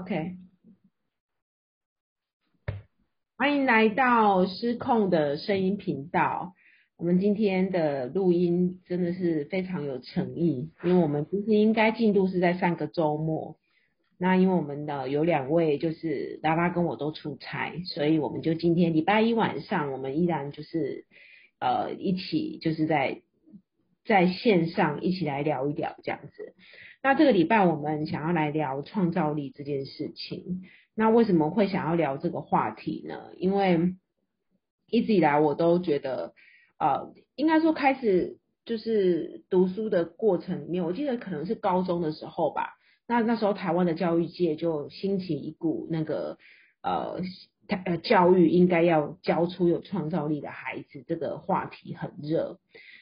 OK，欢迎来到失控的声音频道。我们今天的录音真的是非常有诚意，因为我们其实应该进度是在上个周末。那因为我们的有两位就是拉拉跟我都出差，所以我们就今天礼拜一晚上，我们依然就是呃一起就是在在线上一起来聊一聊这样子。那这个礼拜我们想要来聊创造力这件事情。那为什么会想要聊这个话题呢？因为一直以来我都觉得，呃，应该说开始就是读书的过程里面，我记得可能是高中的时候吧。那那时候台湾的教育界就兴起一股那个呃，呃，教育应该要教出有创造力的孩子，这个话题很热。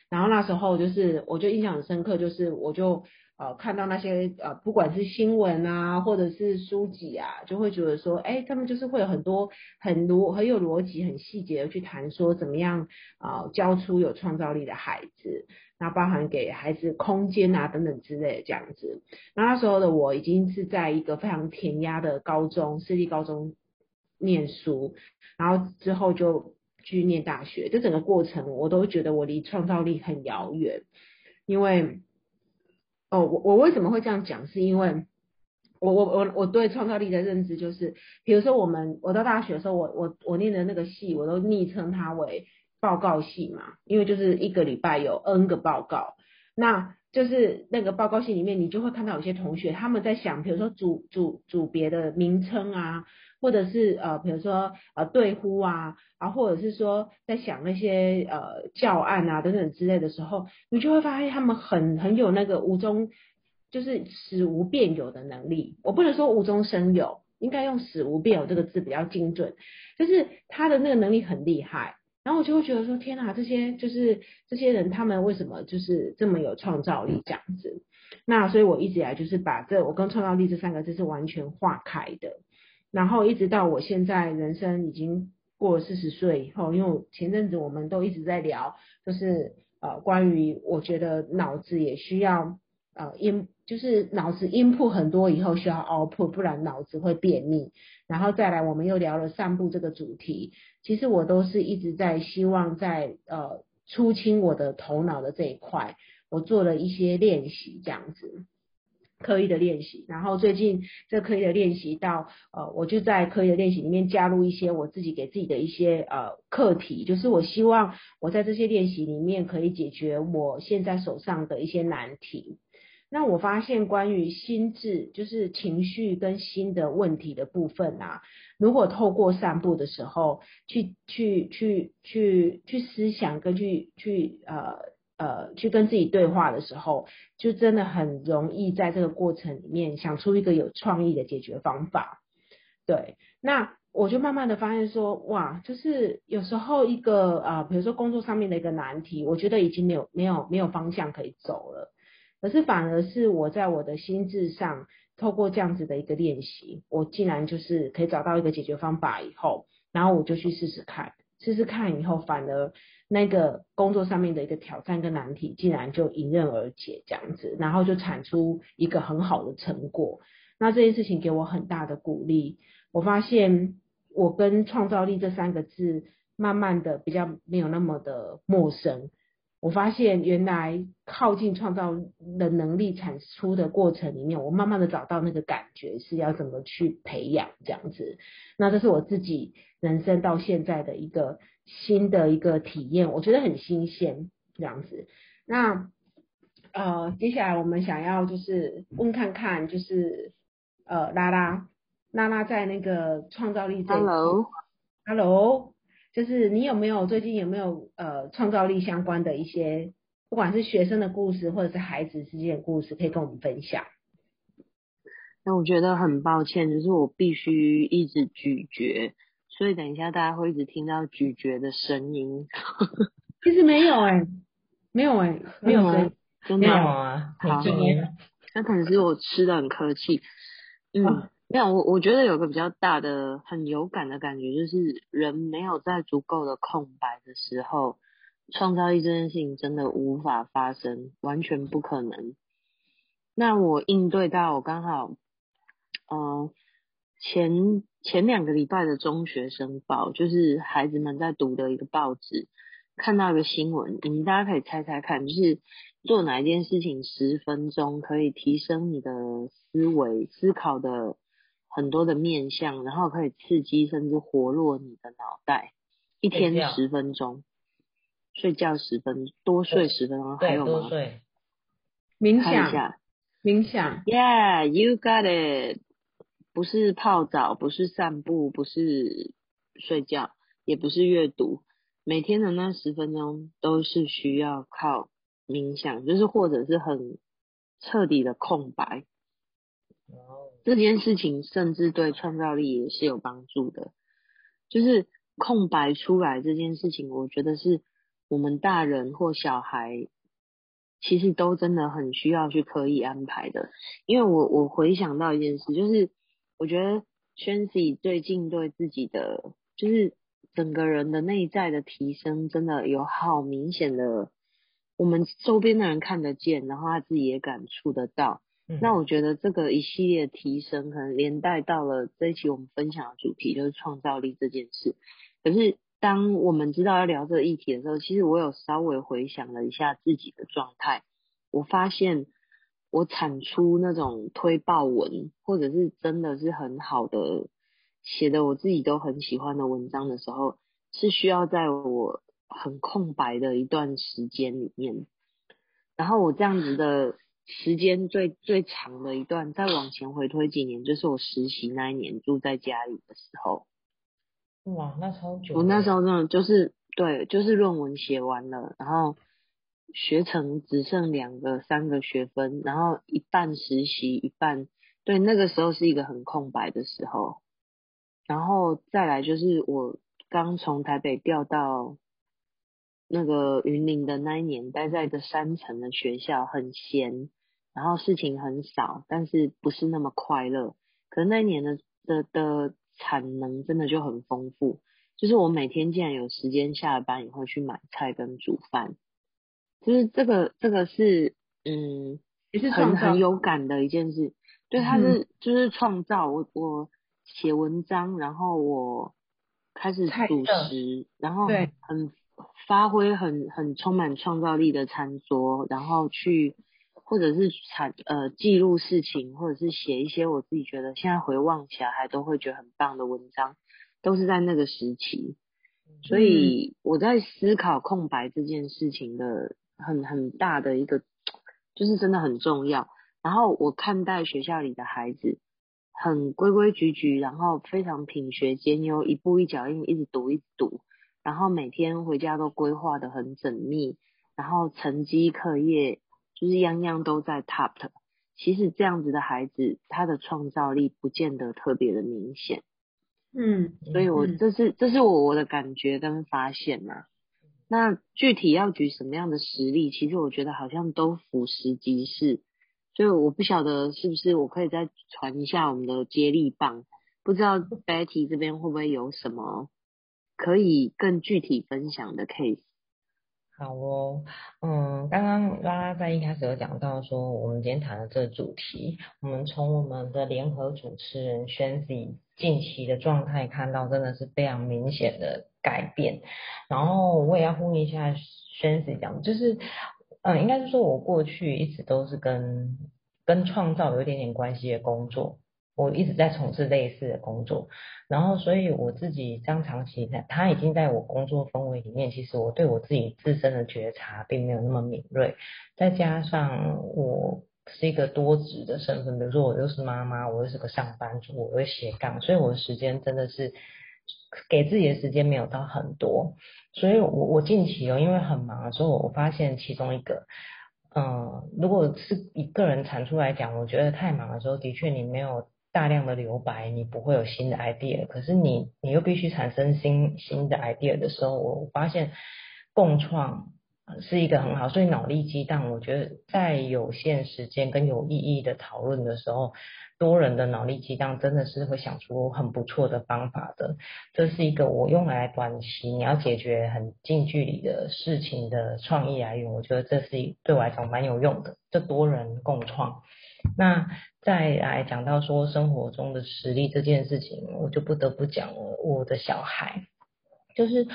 然后那时候就是我就印象很深刻，就是我就。呃，看到那些呃，不管是新闻啊，或者是书籍啊，就会觉得说，哎，他们就是会有很多很逻很有逻辑、很细节的去谈说，怎么样啊，教出有创造力的孩子，那包含给孩子空间啊等等之类的这样子。那那时候的我已经是在一个非常填鸭的高中，私立高中念书，然后之后就去念大学，这整个过程我都觉得我离创造力很遥远，因为。哦，我我为什么会这样讲？是因为我我我我对创造力的认知就是，比如说我们我到大学的时候，我我我念的那个系，我都昵称它为报告系嘛，因为就是一个礼拜有 N 个报告，那就是那个报告系里面，你就会看到有些同学他们在想，比如说组组组别的名称啊。或者是呃，比如说呃对呼啊，啊，或者是说在想那些呃教案啊等等之类的时候，你就会发现他们很很有那个无中就是使无变有的能力。我不能说无中生有，应该用使无变有这个字比较精准。就是他的那个能力很厉害，然后我就会觉得说，天哪，这些就是这些人他们为什么就是这么有创造力这样子？那所以我一直以来就是把这我跟创造力这三个字是完全划开的。然后一直到我现在人生已经过了四十岁以后，因为前阵子我们都一直在聊，就是呃关于我觉得脑子也需要呃音，就是脑子音铺很多以后需要熬破不然脑子会便秘。然后再来我们又聊了散步这个主题，其实我都是一直在希望在呃出清我的头脑的这一块，我做了一些练习这样子。刻意的练习，然后最近这刻意的练习到呃，我就在刻意的练习里面加入一些我自己给自己的一些呃课题，就是我希望我在这些练习里面可以解决我现在手上的一些难题。那我发现关于心智，就是情绪跟心的问题的部分啊，如果透过散步的时候去去去去去思想跟去去呃。呃，去跟自己对话的时候，就真的很容易在这个过程里面想出一个有创意的解决方法。对，那我就慢慢的发现说，哇，就是有时候一个啊，比如说工作上面的一个难题，我觉得已经没有没有没有方向可以走了，可是反而是我在我的心智上，透过这样子的一个练习，我竟然就是可以找到一个解决方法以后，然后我就去试试看，试试看以后，反而。那个工作上面的一个挑战跟难题，竟然就迎刃而解这样子，然后就产出一个很好的成果。那这件事情给我很大的鼓励。我发现我跟创造力这三个字，慢慢的比较没有那么的陌生。我发现原来靠近创造的能力产出的过程里面，我慢慢的找到那个感觉是要怎么去培养这样子。那这是我自己人生到现在的一个。新的一个体验，我觉得很新鲜，这样子。那呃，接下来我们想要就是问看看，就是呃，拉拉拉拉在那个创造力这，Hello，Hello，就是你有没有最近有没有呃创造力相关的一些，不管是学生的故事或者是孩子之间的故事，可以跟我们分享？那我觉得很抱歉，就是我必须一直咀嚼。所以等一下，大家会一直听到咀嚼的声音。其实没有哎，没有哎，没有声，真的啊。好，那可能是我吃的很客气。嗯，没有我，我觉得有个比较大的、很有感的感觉，就是人没有在足够的空白的时候，创造力这件事情真的无法发生，完全不可能。那我应对到我刚好，嗯。前前两个礼拜的中学生报，就是孩子们在读的一个报纸，看到一个新闻，你们大家可以猜猜看，就是做哪一件事情十分钟可以提升你的思维、思考的很多的面相，然后可以刺激甚至活络你的脑袋。一天十分钟，睡觉十分多睡十分钟，还有吗？冥想，冥想，Yeah，you got it。不是泡澡，不是散步，不是睡觉，也不是阅读。每天的那十分钟都是需要靠冥想，就是或者是很彻底的空白。这件事情甚至对创造力也是有帮助的。就是空白出来这件事情，我觉得是我们大人或小孩。其实都真的很需要去刻意安排的，因为我我回想到一件事，就是我觉得轩 y 最近对自己的就是整个人的内在的提升，真的有好明显的，我们周边的人看得见，然后他自己也感触得到。那我觉得这个一系列提升，可能连带到了这一期我们分享的主题，就是创造力这件事。可是。当我们知道要聊这个议题的时候，其实我有稍微回想了一下自己的状态，我发现我产出那种推爆文，或者是真的是很好的写的我自己都很喜欢的文章的时候，是需要在我很空白的一段时间里面，然后我这样子的时间最最长的一段，再往前回推几年，就是我实习那一年住在家里的时候。哇，那超久！我那时候真的就是对，就是论文写完了，然后学成只剩两个、三个学分，然后一半实习，一半对，那个时候是一个很空白的时候。然后再来就是我刚从台北调到那个云林的那一年，待在一个山城的学校，很闲，然后事情很少，但是不是那么快乐。可是那一年的的的。产能真的就很丰富，就是我每天竟然有时间下了班以后去买菜跟煮饭，就是这个这个是嗯，也是很很有感的一件事。对，他是就是创造我我写文章，然后我开始主食，然后很发挥很很充满创造力的餐桌，然后去。或者是产呃记录事情，或者是写一些我自己觉得现在回望起来还都会觉得很棒的文章，都是在那个时期。所以我在思考空白这件事情的很很大的一个，就是真的很重要。然后我看待学校里的孩子很规规矩矩，然后非常品学兼优，一步一脚印，一直读一直读，然后每天回家都规划的很缜密，然后成绩课业。就是样样都在 top 的，其实这样子的孩子，他的创造力不见得特别的明显。嗯，所以我这是这是我我的感觉跟发现嘛。那具体要举什么样的实例，其实我觉得好像都俯拾即是。所以我不晓得是不是我可以再传一下我们的接力棒，不知道 Betty 这边会不会有什么可以更具体分享的 case。好哦，嗯，刚刚拉拉在一开始有讲到说，我们今天谈的这个主题，我们从我们的联合主持人宣 y 近期的状态看到，真的是非常明显的改变。然后我也要呼应一下宣 y 讲，就是，嗯，应该是说我过去一直都是跟跟创造有一点点关系的工作。我一直在从事类似的工作，然后所以我自己张长期在，他已经在我工作氛围里面，其实我对我自己自身的觉察并没有那么敏锐，再加上我是一个多职的身份，比如说我又是妈妈，我又是个上班族，我又斜杠，所以我的时间真的是给自己的时间没有到很多，所以我我近期哦，因为很忙，的时候我发现其中一个。嗯，如果是一个人产出来讲，我觉得太忙的时候，的确你没有。大量的留白，你不会有新的 idea。可是你，你又必须产生新新的 idea 的时候，我发现共创是一个很好。所以脑力激荡，我觉得在有限时间跟有意义的讨论的时候，多人的脑力激荡真的是会想出很不错的方法的。这是一个我用来短期你要解决很近距离的事情的创意来源，我觉得这是对我来讲蛮有用的。这多人共创。那再来讲到说生活中的实力这件事情，我就不得不讲了，我的小孩。就是，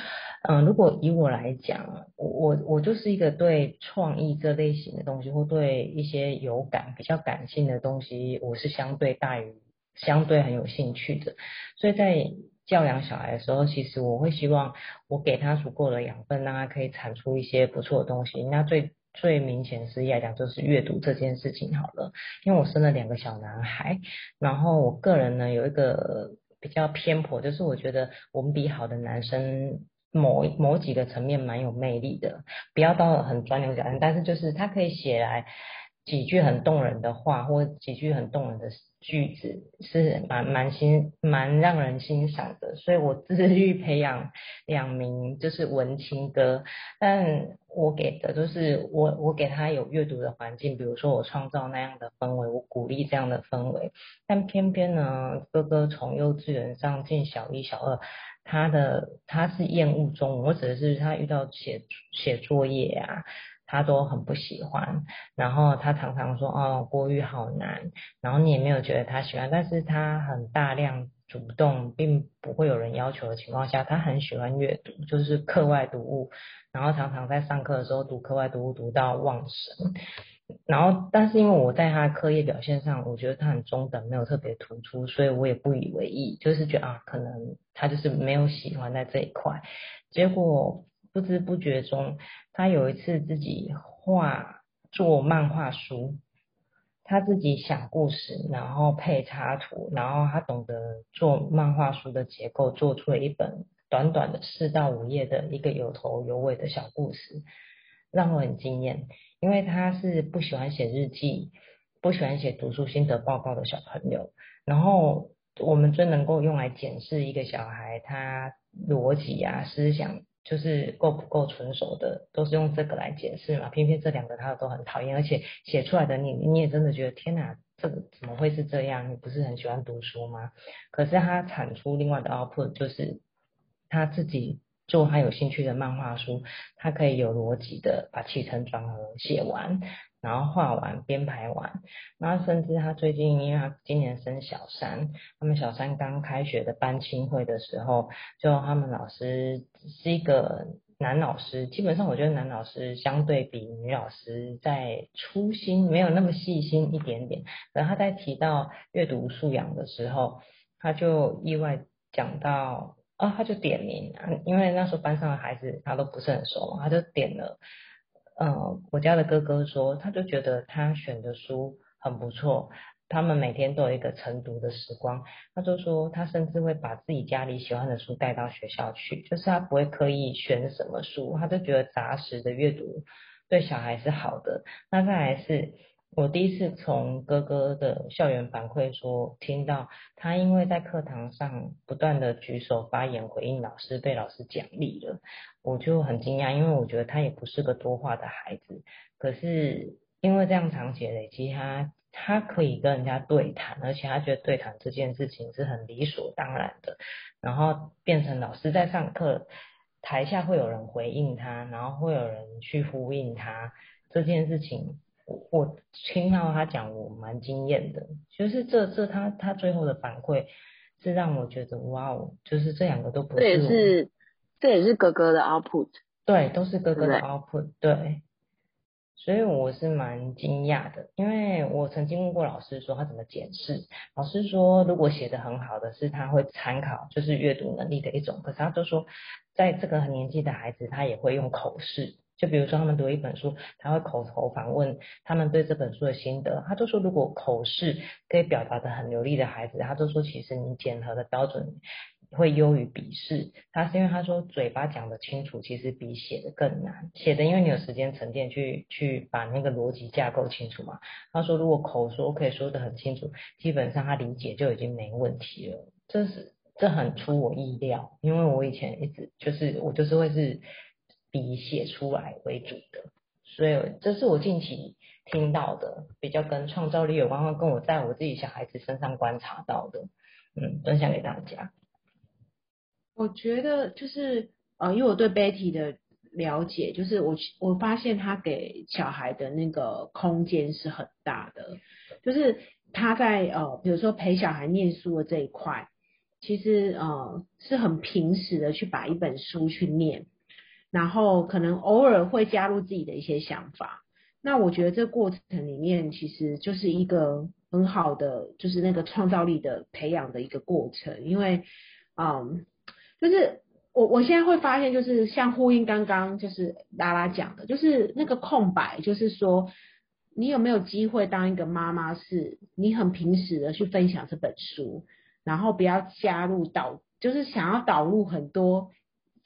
嗯，如果以我来讲，我我我就是一个对创意这类型的东西，或对一些有感、比较感性的东西，我是相对大于相对很有兴趣的。所以在教养小孩的时候，其实我会希望我给他足够的养分，让他可以产出一些不错的东西。那最最明显是来讲，就是阅读这件事情好了。因为我生了两个小男孩，然后我个人呢有一个。比较偏颇，就是我觉得文笔好的男生，某某几个层面蛮有魅力的，不要到很钻牛角尖，但是就是他可以写来。几句很动人的话，或几句很动人的句子，是蛮蛮欣蛮让人欣赏的。所以我自律培养两名就是文青哥，但我给的就是我我给他有阅读的环境，比如说我创造那样的氛围，我鼓励这样的氛围。但偏偏呢，哥哥从幼稚园上进小一、小二，他的他是厌恶中文，或者是他遇到写写作业啊。他都很不喜欢，然后他常常说哦国语好难，然后你也没有觉得他喜欢，但是他很大量主动，并不会有人要求的情况下，他很喜欢阅读，就是课外读物，然后常常在上课的时候读课外读物读到忘神，然后但是因为我在他的课业表现上，我觉得他很中等，没有特别突出，所以我也不以为意，就是觉得啊可能他就是没有喜欢在这一块，结果。不知不觉中，他有一次自己画做漫画书，他自己想故事，然后配插图，然后他懂得做漫画书的结构，做出了一本短短的四到五页的一个有头有尾的小故事，让我很惊艳。因为他是不喜欢写日记，不喜欢写读书心得报告的小朋友，然后我们最能够用来检视一个小孩他逻辑啊思想。就是够不够成熟的，都是用这个来解释嘛。偏偏这两个他都很讨厌，而且写出来的你，你也真的觉得天哪，这个怎么会是这样？你不是很喜欢读书吗？可是他产出另外的 output，就是他自己做他有兴趣的漫画书，他可以有逻辑的把起承转合写完。然后画完编排完，然后甚至他最近，因为他今年升小三，他们小三刚开学的班亲会的时候，就他们老师是一个男老师，基本上我觉得男老师相对比女老师在粗心，没有那么细心一点点。然后他在提到阅读素养的时候，他就意外讲到，啊，他就点名啊，因为那时候班上的孩子他都不是很熟嘛，他就点了。嗯，我家的哥哥说，他就觉得他选的书很不错，他们每天都有一个晨读的时光。他就说，他甚至会把自己家里喜欢的书带到学校去，就是他不会刻意选什么书，他就觉得杂食的阅读对小孩是好的。那再来是。我第一次从哥哥的校园反馈说，听到他因为在课堂上不断的举手发言回应老师，被老师奖励了，我就很惊讶，因为我觉得他也不是个多话的孩子，可是因为这样长期累积，他他可以跟人家对谈，而且他觉得对谈这件事情是很理所当然的，然后变成老师在上课，台下会有人回应他，然后会有人去呼应他这件事情。我我听到他讲，我蛮惊艳的。就是这这他他最后的反馈是让我觉得哇哦，就是这两个都不是。这也是这也是哥哥的 output。对，都是哥哥的 output。对。所以我是蛮惊讶的，因为我曾经问过老师说他怎么检视，老师说如果写的很好的是他会参考，就是阅读能力的一种。可是他就说，在这个年纪的孩子，他也会用口试。就比如说，他们读一本书，他会口头访问他们对这本书的心得。他都说，如果口试可以表达的很流利的孩子，他都说，其实你检核的标准会优于笔试。他是因为他说，嘴巴讲的清楚，其实比写的更难。写的，因为你有时间沉淀去去把那个逻辑架构清楚嘛。他说，如果口说可以说的很清楚，基本上他理解就已经没问题了。这是这很出我意料，因为我以前一直就是我就是会是。笔写出来为主的，所以这是我近期听到的比较跟创造力有关，跟我在我自己小孩子身上观察到的，嗯，分享给大家。我觉得就是呃，因为我对 Betty 的了解，就是我我发现他给小孩的那个空间是很大的，就是他在呃，比如说陪小孩念书的这一块，其实呃是很平时的去把一本书去念，然后可能偶尔会加入自己的一些想法。那我觉得这过程里面其实就是一个很好的，就是那个创造力的培养的一个过程，因为嗯，就是我我现在会发现，就是像呼应刚刚就是拉拉讲的，就是那个空白，就是说。你有没有机会当一个妈妈？是你很平时的去分享这本书，然后不要加入导，就是想要导入很多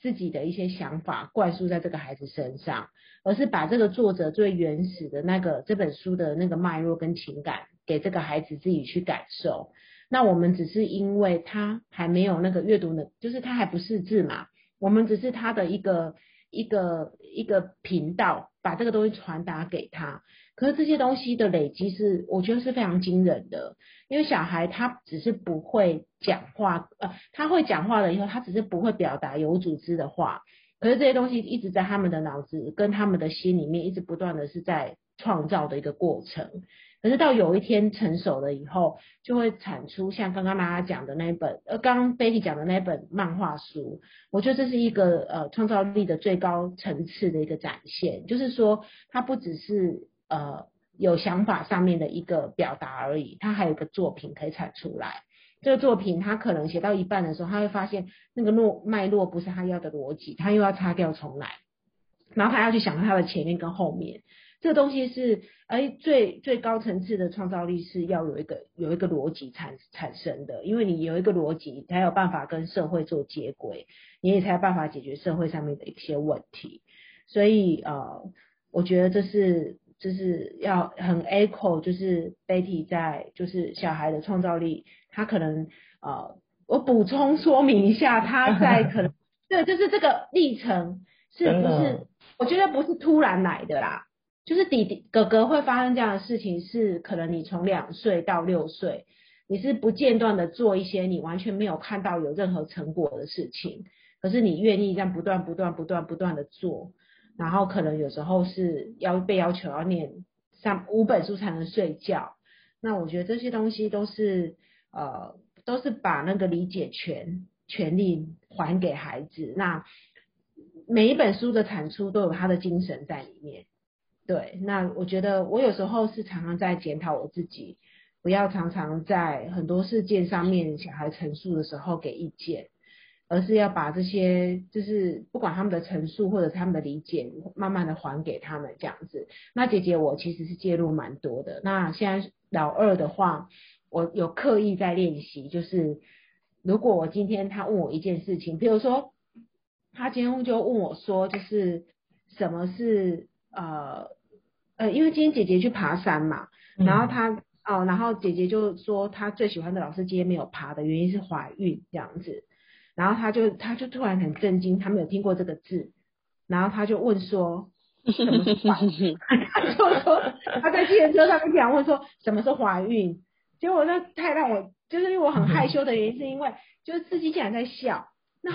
自己的一些想法灌输在这个孩子身上，而是把这个作者最原始的那个这本书的那个脉络跟情感给这个孩子自己去感受。那我们只是因为他还没有那个阅读能，就是他还不识字嘛，我们只是他的一个一个一个频道，把这个东西传达给他。可是这些东西的累积是，我觉得是非常惊人的。因为小孩他只是不会讲话，呃，他会讲话了以后，他只是不会表达有组织的话。可是这些东西一直在他们的脑子跟他们的心里面，一直不断的是在创造的一个过程。可是到有一天成熟了以后，就会产出像刚刚大家讲的那一本，呃，刚刚 Betty 讲的那一本漫画书。我觉得这是一个呃创造力的最高层次的一个展现，就是说它不只是。呃，有想法上面的一个表达而已，它还有一个作品可以产出来。这个作品他可能写到一半的时候，他会发现那个络脉络不是他要的逻辑，他又要擦掉重来，然后他要去想他的前面跟后面。这个东西是，哎，最最高层次的创造力是要有一个有一个逻辑产产生的，因为你有一个逻辑，才有办法跟社会做接轨，你也才有办法解决社会上面的一些问题。所以呃，我觉得这是。就是要很 echo，就是 Betty 在就是小孩的创造力，他可能呃，我补充说明一下，他在可能 对，就是这个历程是不是？我觉得不是突然来的啦，就是弟弟哥哥会发生这样的事情，是可能你从两岁到六岁，你是不间断的做一些你完全没有看到有任何成果的事情，可是你愿意这样不断不断不断不断的做。然后可能有时候是要被要求要念上五本书才能睡觉，那我觉得这些东西都是呃都是把那个理解权权利还给孩子。那每一本书的产出都有他的精神在里面。对，那我觉得我有时候是常常在检讨我自己，不要常常在很多事件上面小孩陈述的时候给意见。而是要把这些，就是不管他们的陈述或者他们的理解，慢慢的还给他们这样子。那姐姐我其实是介入蛮多的。那现在老二的话，我有刻意在练习，就是如果我今天他问我一件事情，比如说他今天就问我说，就是什么是呃呃，因为今天姐姐去爬山嘛，然后她哦，然后姐姐就说她最喜欢的老师今天没有爬的原因是怀孕这样子。然后她就她就突然很震惊，她没有听过这个字，然后她就问说 什么是怀孕？他就说他在汽车上面讲问说什么是怀孕？结果那太让我就是因为我很害羞的原因，是因为就是司机竟然在笑，那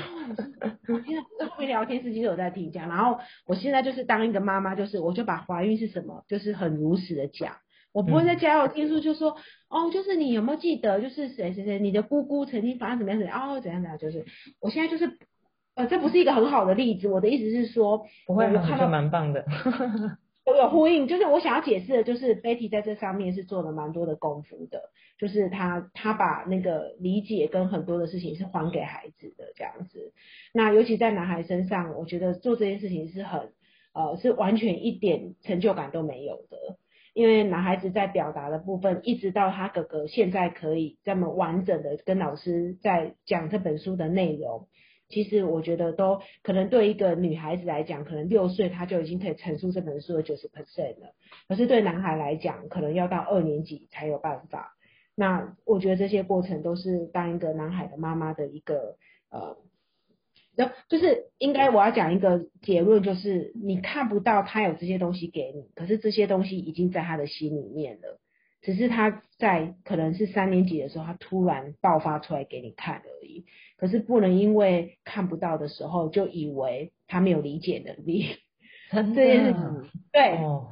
我现在后面聊天司机都有在听讲，然后我现在就是当一个妈妈，就是我就把怀孕是什么，就是很如实的讲。我不会在家有听书就说哦，就是你有没有记得，就是谁谁谁，你的姑姑曾经发生怎么样子哦，怎样怎样，就是我现在就是呃，这不是一个很好的例子。我的意思是说，不会，我看到蛮棒的，我有呼应，就是我想要解释的，就是 Betty 在这上面是做了蛮多的功夫的，就是他他把那个理解跟很多的事情是还给孩子的这样子。那尤其在男孩身上，我觉得做这件事情是很呃，是完全一点成就感都没有的。因为男孩子在表达的部分，一直到他哥哥现在可以这么完整的跟老师在讲这本书的内容，其实我觉得都可能对一个女孩子来讲，可能六岁她就已经可以陈述这本书的九十 percent 了，可是对男孩来讲，可能要到二年级才有办法。那我觉得这些过程都是当一个男孩的妈妈的一个呃。那就是应该我要讲一个结论，就是你看不到他有这些东西给你，可是这些东西已经在他的心里面了，只是他在可能是三年级的时候，他突然爆发出来给你看而已。可是不能因为看不到的时候，就以为他没有理解能力。这件事情，对，哦，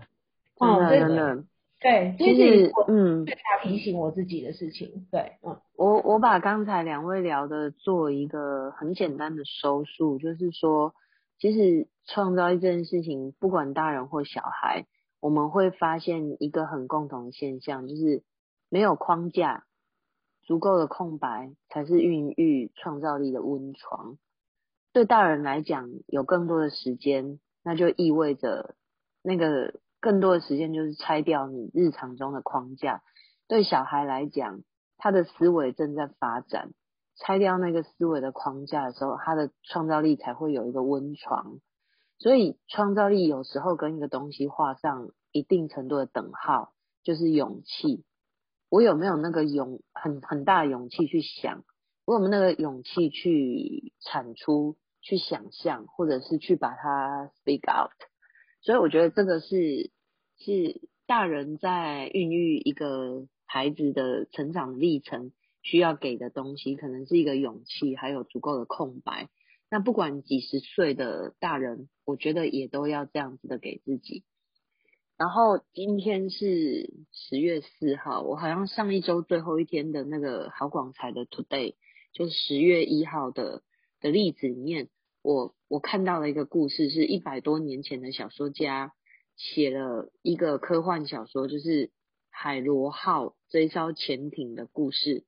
真的，对，其实嗯，最大提醒我自己的事情。对，嗯，我我把刚才两位聊的做一个很简单的收束，就是说，其实创造一件事情，不管大人或小孩，我们会发现一个很共同的现象，就是没有框架，足够的空白才是孕育创造力的温床。对大人来讲，有更多的时间，那就意味着那个。更多的时间就是拆掉你日常中的框架。对小孩来讲，他的思维正在发展，拆掉那个思维的框架的时候，他的创造力才会有一个温床。所以，创造力有时候跟一个东西画上一定程度的等号，就是勇气。我有没有那个勇很很大的勇气去想？我有没有那个勇气去产出、去想象，或者是去把它 speak out？所以我觉得这个是是大人在孕育一个孩子的成长历程需要给的东西，可能是一个勇气，还有足够的空白。那不管几十岁的大人，我觉得也都要这样子的给自己。然后今天是十月四号，我好像上一周最后一天的那个好广财的 Today，就是十月一号的的例子里面。我我看到了一个故事，是一百多年前的小说家写了一个科幻小说，就是海螺号这一艘潜艇的故事。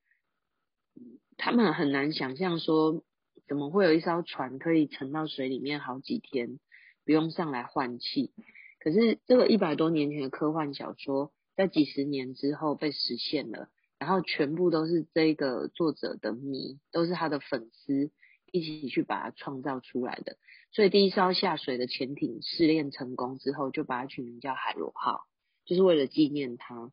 他们很难想象说，怎么会有一艘船可以沉到水里面好几天，不用上来换气。可是这个一百多年前的科幻小说，在几十年之后被实现了，然后全部都是这个作者的迷，都是他的粉丝。一起去把它创造出来的，所以第一艘下水的潜艇试炼成功之后，就把它取名叫海螺号，就是为了纪念它。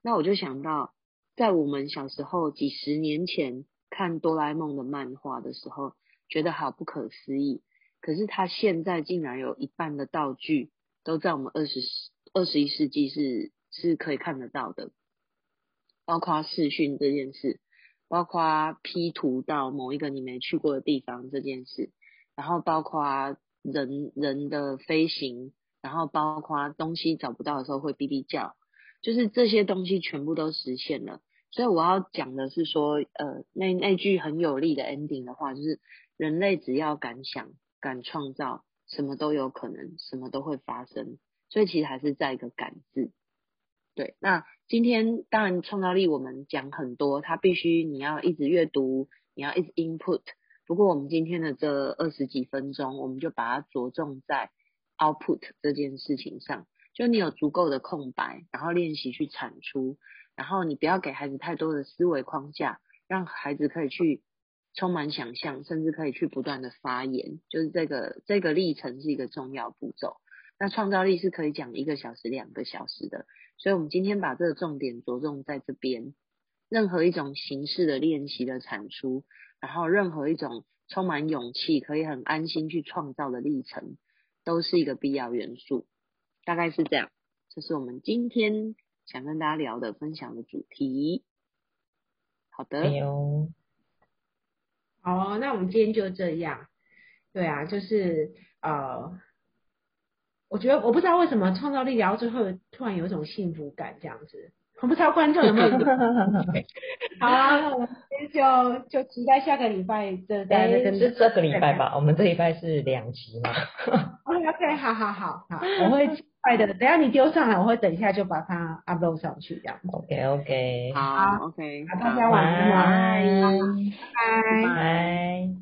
那我就想到，在我们小时候几十年前看哆啦 A 梦的漫画的时候，觉得好不可思议。可是它现在竟然有一半的道具都在我们二十二十一世纪是是可以看得到的，包括视讯这件事。包括 P 图到某一个你没去过的地方这件事，然后包括人人的飞行，然后包括东西找不到的时候会哔哔叫，就是这些东西全部都实现了。所以我要讲的是说，呃，那那句很有力的 ending 的话，就是人类只要敢想、敢创造，什么都有可能，什么都会发生。所以其实还是在一个“敢”字。对，那今天当然创造力我们讲很多，它必须你要一直阅读，你要一直 input。不过我们今天的这二十几分钟，我们就把它着重在 output 这件事情上。就你有足够的空白，然后练习去产出，然后你不要给孩子太多的思维框架，让孩子可以去充满想象，甚至可以去不断的发言。就是这个这个历程是一个重要步骤。那创造力是可以讲一个小时、两个小时的。所以，我们今天把这个重点着重在这边。任何一种形式的练习的产出，然后任何一种充满勇气、可以很安心去创造的历程，都是一个必要元素。大概是这样。这是我们今天想跟大家聊的、分享的主题。好的。好，那我们今天就这样。对啊，就是呃。我觉得我不知道为什么创造力聊到最后突然有一种幸福感这样子，我不知道观众有没有。好啊，那我们就就期待下个礼拜的。哎，是这个礼拜吧？我们这礼拜是两集嘛。OK，好好好好，我会快的。等下你丢上来，我会等一下就把它 upload 上去这样。OK OK，好 OK，大家晚安，拜拜拜。